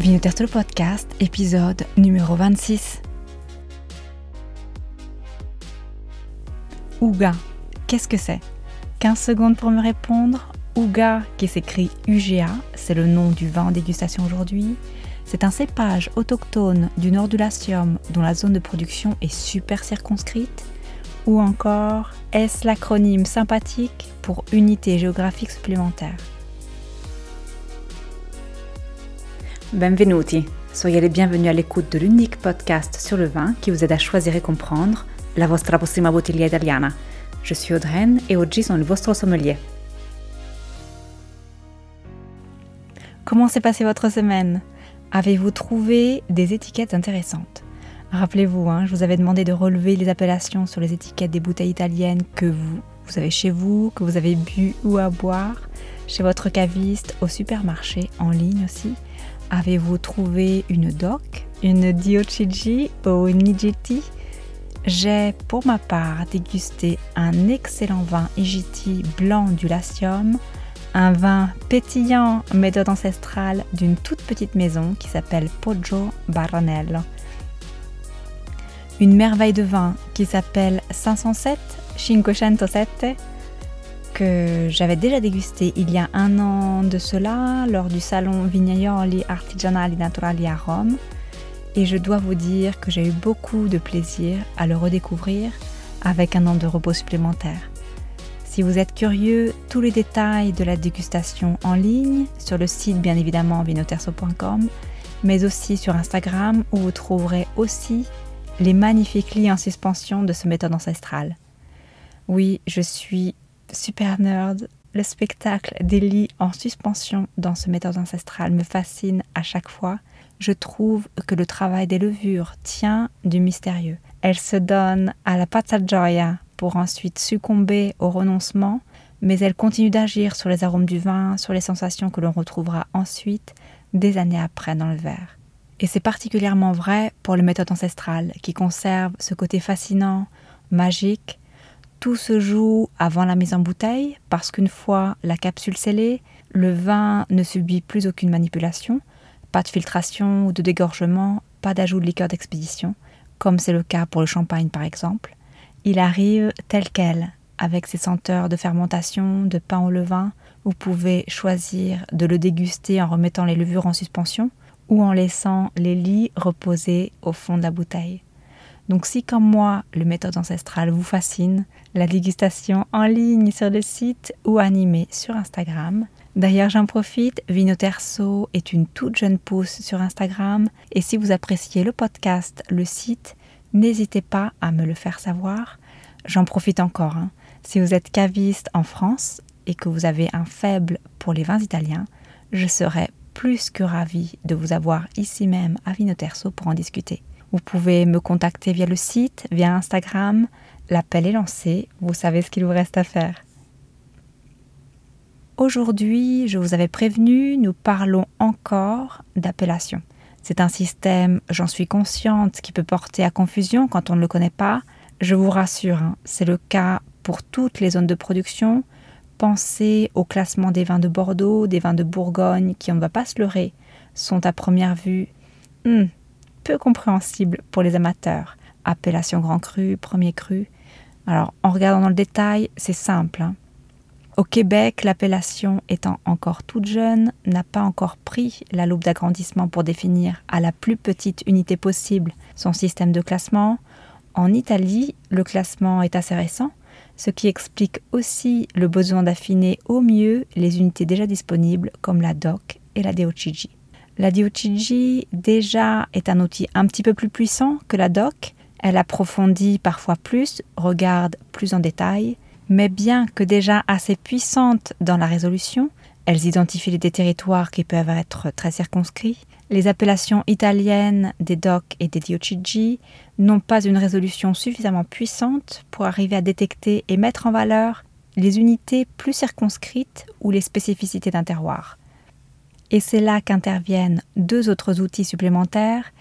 Vinoterto Podcast, épisode numéro 26. Ouga, qu'est-ce que c'est? 15 secondes pour me répondre. Ouga, qui s'écrit UGA, c'est le nom du vin en dégustation aujourd'hui. C'est un cépage autochtone du nord du Latium dont la zone de production est super circonscrite. Ou encore, est-ce l'acronyme sympathique pour unité géographique supplémentaire? Benvenuti, soyez les bienvenus à l'écoute de l'unique podcast sur le vin qui vous aide à choisir et comprendre la vostra prossima bottiglia italiana. Je suis Audreyne et oggi sono il vostro sommelier. Comment s'est passée votre semaine? Avez-vous trouvé des étiquettes intéressantes? Rappelez-vous, hein, je vous avais demandé de relever les appellations sur les étiquettes des bouteilles italiennes que vous, vous avez chez vous, que vous avez bu ou à boire, chez votre caviste, au supermarché, en ligne aussi. Avez-vous trouvé une DOC, une Diochiji ou une Nijiti J'ai pour ma part dégusté un excellent vin Igiti blanc du Latium, un vin pétillant méthode ancestrale d'une toute petite maison qui s'appelle Poggio Baronello. Une merveille de vin qui s'appelle 507, 507 j'avais déjà dégusté il y a un an de cela lors du salon Vignaioli Artigianali Naturali à Rome. Et je dois vous dire que j'ai eu beaucoup de plaisir à le redécouvrir avec un an de repos supplémentaire. Si vous êtes curieux, tous les détails de la dégustation en ligne, sur le site bien évidemment vinoterso.com, mais aussi sur Instagram où vous trouverez aussi les magnifiques lits en suspension de ce méthode ancestrale. Oui, je suis super nerd. Le spectacle des lits en suspension dans ce méthode ancestrale me fascine à chaque fois. Je trouve que le travail des levures tient du mystérieux. Elle se donne à la gioia pour ensuite succomber au renoncement, mais elle continue d'agir sur les arômes du vin, sur les sensations que l'on retrouvera ensuite des années après dans le verre. Et c'est particulièrement vrai pour les méthodes ancestrales qui conservent ce côté fascinant, magique, tout se joue avant la mise en bouteille parce qu'une fois la capsule scellée, le vin ne subit plus aucune manipulation, pas de filtration ou de dégorgement, pas d'ajout de liqueur d'expédition, comme c'est le cas pour le champagne par exemple. Il arrive tel quel, avec ses senteurs de fermentation, de pain au levain. Vous pouvez choisir de le déguster en remettant les levures en suspension ou en laissant les lits reposer au fond de la bouteille. Donc si comme moi, le méthode ancestrale vous fascine, la dégustation en ligne sur le site ou animée sur Instagram. D'ailleurs, j'en profite, Vinoterso est une toute jeune pousse sur Instagram et si vous appréciez le podcast, le site, n'hésitez pas à me le faire savoir. J'en profite encore. Hein. Si vous êtes caviste en France et que vous avez un faible pour les vins italiens, je serais plus que ravie de vous avoir ici même à Vinoterso pour en discuter. Vous pouvez me contacter via le site, via Instagram. L'appel est lancé, vous savez ce qu'il vous reste à faire. Aujourd'hui, je vous avais prévenu, nous parlons encore d'appellation. C'est un système, j'en suis consciente, qui peut porter à confusion quand on ne le connaît pas. Je vous rassure, hein, c'est le cas pour toutes les zones de production. Pensez au classement des vins de Bordeaux, des vins de Bourgogne, qui, on ne va pas se leurrer, sont à première vue hmm, peu compréhensible pour les amateurs. Appellation grand cru, premier cru. Alors, en regardant dans le détail, c'est simple. Hein. Au Québec, l'appellation étant encore toute jeune, n'a pas encore pris la loupe d'agrandissement pour définir à la plus petite unité possible son système de classement. En Italie, le classement est assez récent, ce qui explique aussi le besoin d'affiner au mieux les unités déjà disponibles comme la DOC et la DOCG. La DOCG déjà est un outil un petit peu plus puissant que la DOC. Elle approfondit parfois plus, regarde plus en détail, mais bien que déjà assez puissante dans la résolution, elles identifient des territoires qui peuvent être très circonscrits. Les appellations italiennes des DOC et des DOCG n'ont pas une résolution suffisamment puissante pour arriver à détecter et mettre en valeur les unités plus circonscrites ou les spécificités d'un terroir. Et c'est là qu'interviennent deux autres outils supplémentaires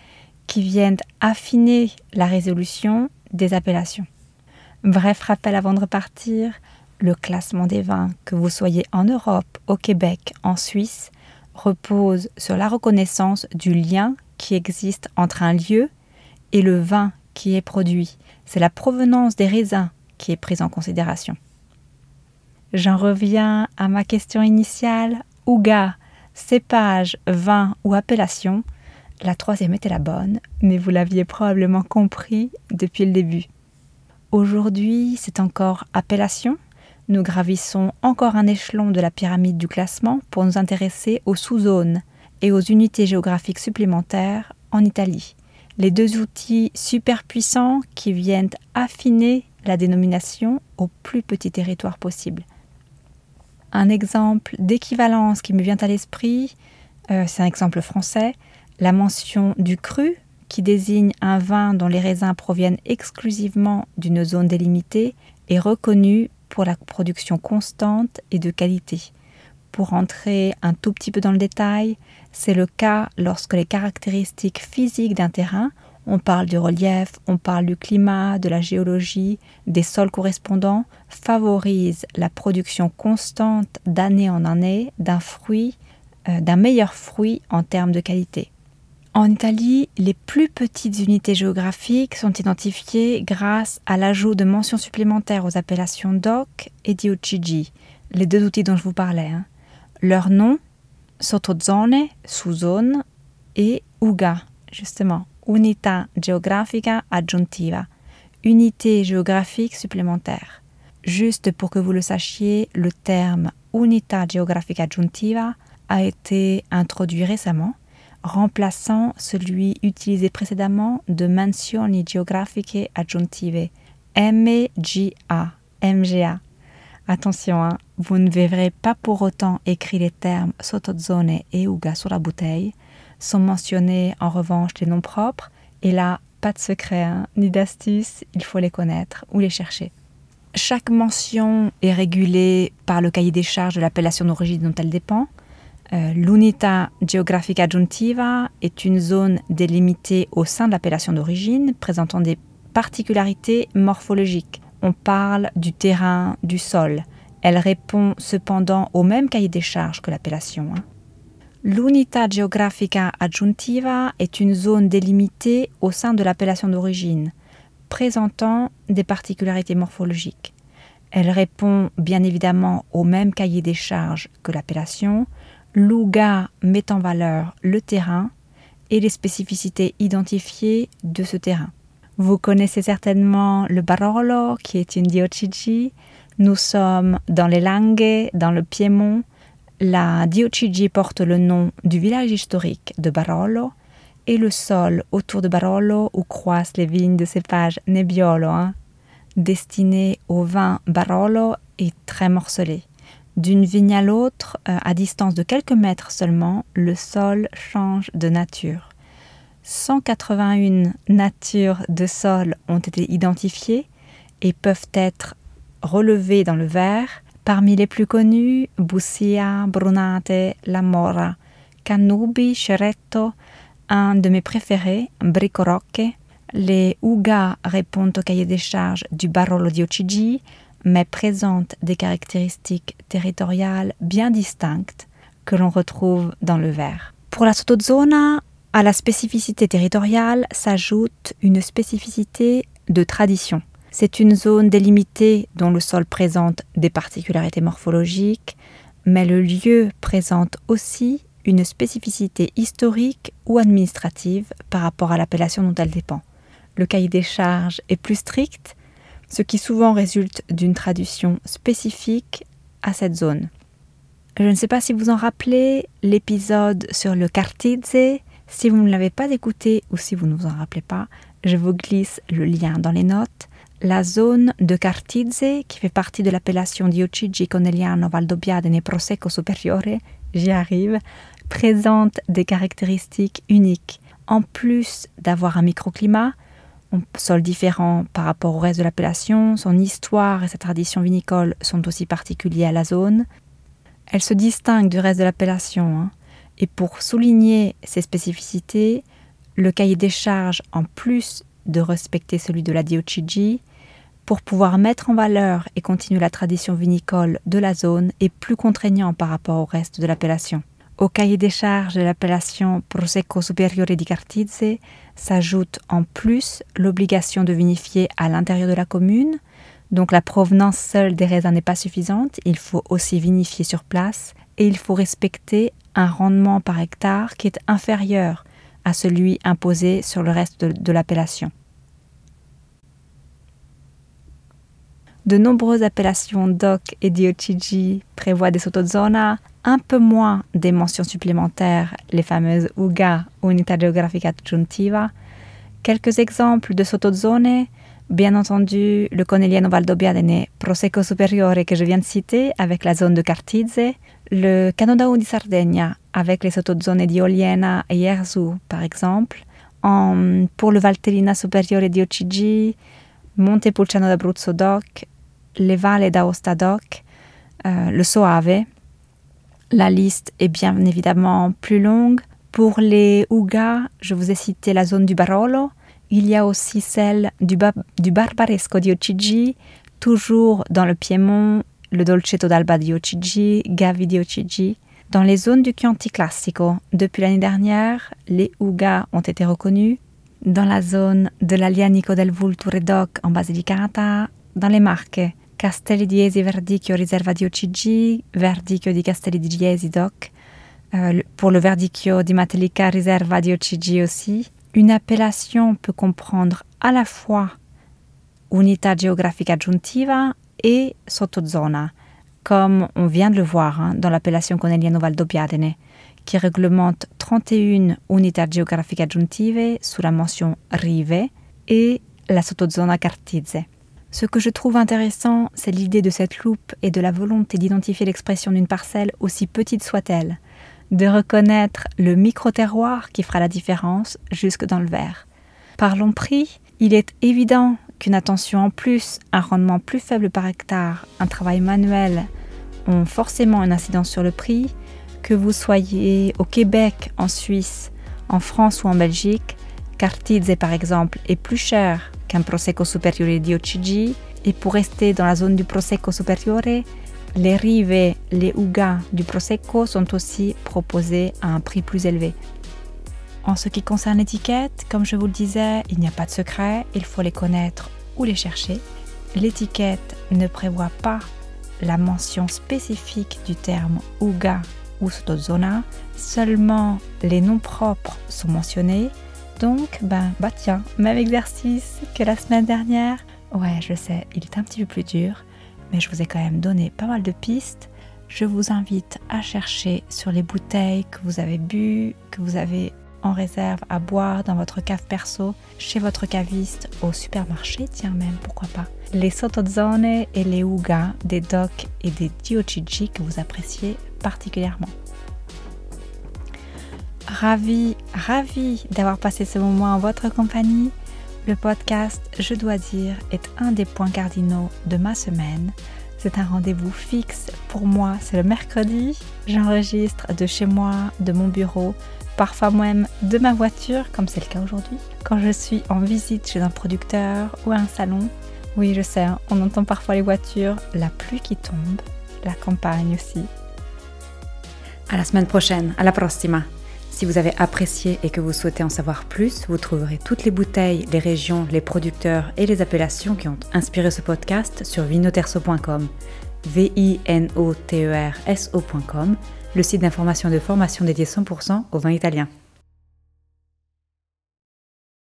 qui viennent affiner la résolution des appellations. Bref rappel avant de repartir, le classement des vins, que vous soyez en Europe, au Québec, en Suisse, repose sur la reconnaissance du lien qui existe entre un lieu et le vin qui est produit. C'est la provenance des raisins qui est prise en considération. J'en reviens à ma question initiale. Ouga, cépage, vin ou appellation La troisième était la bonne, mais vous l'aviez probablement compris depuis le début. Aujourd'hui, c'est encore appellation. Nous gravissons encore un échelon de la pyramide du classement pour nous intéresser aux sous-zones et aux unités géographiques supplémentaires en Italie. Les deux outils super puissants qui viennent affiner la dénomination au plus petit territoire possible. Un exemple d'équivalence qui me vient à l'esprit, euh, c'est un exemple français, la mention du cru qui désigne un vin dont les raisins proviennent exclusivement d'une zone délimitée, est reconnu pour la production constante et de qualité. Pour entrer un tout petit peu dans le détail, c'est le cas lorsque les caractéristiques physiques d'un terrain, on parle du relief, on parle du climat, de la géologie, des sols correspondants, favorisent la production constante d'année en année d'un fruit, euh, d'un meilleur fruit en termes de qualité. En Italie, les plus petites unités géographiques sont identifiées grâce à l'ajout de mentions supplémentaires aux appellations DOC et DOCG, les deux outils dont je vous parlais. Hein. Leur nom, sottozone, sous-zone, et UGA, justement, Unità Geografica Aggiuntiva, unité géographique supplémentaire. Juste pour que vous le sachiez, le terme Unità Geografica Aggiuntiva a été introduit récemment remplaçant celui utilisé précédemment de Mansioni Geografiche Aggiuntive, MGA. MGA. Attention, hein, vous ne verrez pas pour autant écrit les termes sottozone et uga sur la bouteille. Sont mentionnés en revanche les noms propres, et là, pas de secret, hein, ni d'astuce, il faut les connaître ou les chercher. Chaque mention est régulée par le cahier des charges de l'appellation d'origine dont elle dépend. Euh, l'unità geographica aggiuntiva est une zone délimitée au sein de l'appellation d'origine présentant des particularités morphologiques. On parle du terrain, du sol. Elle répond cependant au même cahier des charges que l'appellation. Hein. L'unità geographica aggiuntiva est une zone délimitée au sein de l'appellation d'origine, présentant des particularités morphologiques. Elle répond bien évidemment au même cahier des charges que l'appellation, L'UGA met en valeur le terrain et les spécificités identifiées de ce terrain. Vous connaissez certainement le Barolo, qui est une diocigi. Nous sommes dans les Langhe, dans le Piémont. La diocigi porte le nom du village historique de Barolo et le sol autour de Barolo où croissent les vignes de cépage Nebbiolo, hein, destiné au vin Barolo, est très morcelé. D'une vigne à l'autre, euh, à distance de quelques mètres seulement, le sol change de nature. 181 natures de sol ont été identifiées et peuvent être relevées dans le verre. Parmi les plus connus, Bussia, Brunate, La Mora, Canubi, Cheretto, un de mes préférés, Bricorocche. Les Uga répondent au cahier des charges du Barolo di Ocigi, mais présente des caractéristiques territoriales bien distinctes que l'on retrouve dans le verre. Pour la sottozona, à la spécificité territoriale s'ajoute une spécificité de tradition. C'est une zone délimitée dont le sol présente des particularités morphologiques, mais le lieu présente aussi une spécificité historique ou administrative par rapport à l'appellation dont elle dépend. Le cahier des charges est plus strict, ce qui souvent résulte d'une traduction spécifique à cette zone. Je ne sais pas si vous en rappelez l'épisode sur le Cartizze. Si vous ne l'avez pas écouté ou si vous ne vous en rappelez pas, je vous glisse le lien dans les notes. La zone de Cartizze, qui fait partie de l'appellation Diocigi Conegliano Valdobbiadene Prosecco Superiore, j'y arrive, présente des caractéristiques uniques. En plus d'avoir un microclimat, sol différent par rapport au reste de l'appellation, son histoire et sa tradition vinicole sont aussi particuliers à la zone. Elle se distingue du reste de l'appellation, hein. et pour souligner ses spécificités, le cahier des charges, en plus de respecter celui de la Diocigi, pour pouvoir mettre en valeur et continuer la tradition vinicole de la zone, est plus contraignant par rapport au reste de l'appellation. Au cahier des charges de l'appellation Prosecco Superiore di Cartizze s'ajoute en plus l'obligation de vinifier à l'intérieur de la commune. Donc la provenance seule des raisins n'est pas suffisante, il faut aussi vinifier sur place et il faut respecter un rendement par hectare qui est inférieur à celui imposé sur le reste de, l'appellation. De nombreuses appellations DOC et DOCG prévoient des sottozona, un peu moins des mentions supplémentaires, les fameuses UGA, Unità Geografica Aggiuntiva. Quelques exemples de sottozone, bien entendu le Conegliano Valdobbiadene Prosecco Superiore que je viens de citer avec la zone de Cartizze, le Canodao di Sardegna avec les sottozone di Oliena et Yerzu par exemple, en, pour le Valtellina Superiore di OCG, Montepulciano d'Abruzzo DOC, les Valles d'Aosta DOC, euh, le Soave. La liste est bien évidemment plus longue. Pour les Uga, je vous ai cité la zone du Barolo. Il y a aussi celle du, Barbaresco di Ocigi, toujours dans le Piémont, le Dolcetto d'Alba di Ocigi, Gavi di Ocigi. Dans les zones du Chianti Classico, depuis l'année dernière, les Uga ont été reconnus. Dans la zone de l'Alianico del Vulture DOC en Basilicata, dans les Marques, Castelli di Esi Verdicchio Riserva di OCG, Verdicchio di Castelli di Iesi DOC, euh, pour le Verdicchio di Matelica Riserva di OCG aussi. Une appellation peut comprendre à la fois unità geographica aggiuntiva et sottozona, comme on vient de le voir hein, dans l'appellation Conegliano Valdobbiadene, qui réglemente 31 unités géographiques aggiuntive sous la mention rive et la sottozona Cartizze. Ce que je trouve intéressant, c'est l'idée de cette loupe et de la volonté d'identifier l'expression d'une parcelle aussi petite soit-elle, de reconnaître le micro-terroir qui fera la différence jusque dans le verre. Parlons prix, il est évident qu'une attention en plus, un rendement plus faible par hectare, un travail manuel ont forcément une incidence sur le prix, que vous soyez au Québec, en Suisse, en France ou en Belgique, Cartizze par exemple est plus cher qu'un Prosecco Superiore di OCG et pour rester dans la zone du Prosecco Superiore, les rives, les Uga du Prosecco sont aussi proposés à un prix plus élevé. En ce qui concerne l'étiquette, comme je vous le disais, il n'y a pas de secret, il faut les connaître ou les chercher. L'étiquette ne prévoit pas la mention spécifique du terme Uga ou Sottozona, seulement les noms propres sont mentionnés donc, ben, bah tiens, même exercice que la semaine dernière. Ouais, je sais, il est un petit peu plus dur, mais je vous ai quand même donné pas mal de pistes. Je vous invite à chercher sur les bouteilles que vous avez bu, que vous avez en réserve à boire dans votre cave perso, chez votre caviste, au supermarché, tiens même, pourquoi pas. Les sottozone et les uga des doc et des diochiji que vous appréciez particulièrement ravi, ravi d'avoir passé ce moment en votre compagnie. Le podcast, je dois dire, est un des points cardinaux de ma semaine. C'est un rendez-vous fixe pour moi, c'est le mercredi. J'enregistre de chez moi, de mon bureau, parfois même de ma voiture, comme c'est le cas aujourd'hui, quand je suis en visite chez un producteur ou à un salon. Oui, je sais, hein, on entend parfois les voitures, la pluie qui tombe, la campagne aussi. À la semaine prochaine, à la prossima. Si vous avez apprécié et que vous souhaitez en savoir plus, vous trouverez toutes les bouteilles, les régions, les producteurs et les appellations qui ont inspiré ce podcast sur vinoterso.com, v i e le site d'information de formation dédié 100% au vin italien.